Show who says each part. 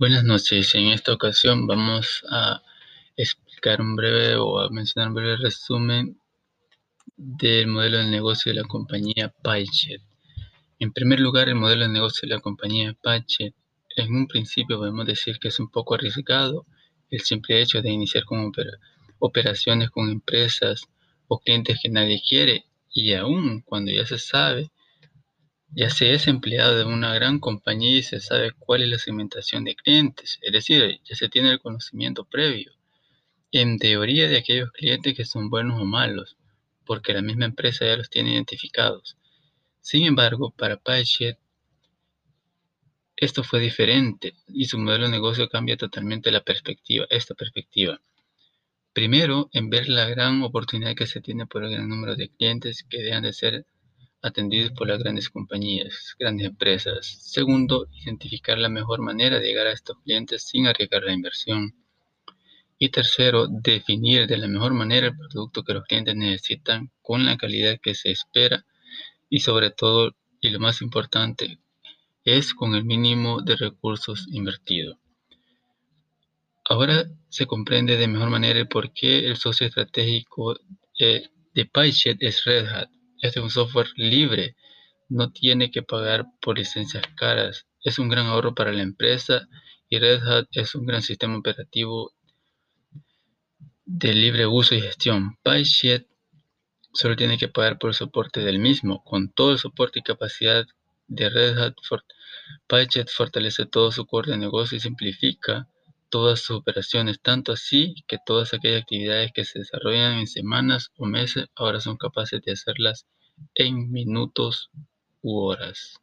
Speaker 1: Buenas noches. En esta ocasión vamos a explicar un breve o a mencionar un breve resumen del modelo de negocio de la compañía PyChat. En primer lugar, el modelo de negocio de la compañía PyChat, en un principio podemos decir que es un poco arriesgado el simple hecho de iniciar con operaciones con empresas o clientes que nadie quiere y aún cuando ya se sabe ya se es empleado de una gran compañía y se sabe cuál es la segmentación de clientes, es decir, ya se tiene el conocimiento previo, en teoría de aquellos clientes que son buenos o malos, porque la misma empresa ya los tiene identificados. Sin embargo, para PyChat esto fue diferente y su modelo de negocio cambia totalmente la perspectiva, esta perspectiva. Primero, en ver la gran oportunidad que se tiene por el gran número de clientes que dejan de ser atendidos por las grandes compañías, grandes empresas. Segundo, identificar la mejor manera de llegar a estos clientes sin arriesgar la inversión. Y tercero, definir de la mejor manera el producto que los clientes necesitan con la calidad que se espera y sobre todo, y lo más importante, es con el mínimo de recursos invertidos. Ahora se comprende de mejor manera el por qué el socio estratégico eh, de PyChat es Red Hat es un software libre, no tiene que pagar por licencias caras, es un gran ahorro para la empresa y Red Hat es un gran sistema operativo de libre uso y gestión. PyChat solo tiene que pagar por el soporte del mismo. Con todo el soporte y capacidad de Red Hat, PyChat fortalece todo su core de negocio y simplifica todas sus operaciones, tanto así que todas aquellas actividades que se desarrollan en semanas o meses ahora son capaces de hacerlas en minutos u horas.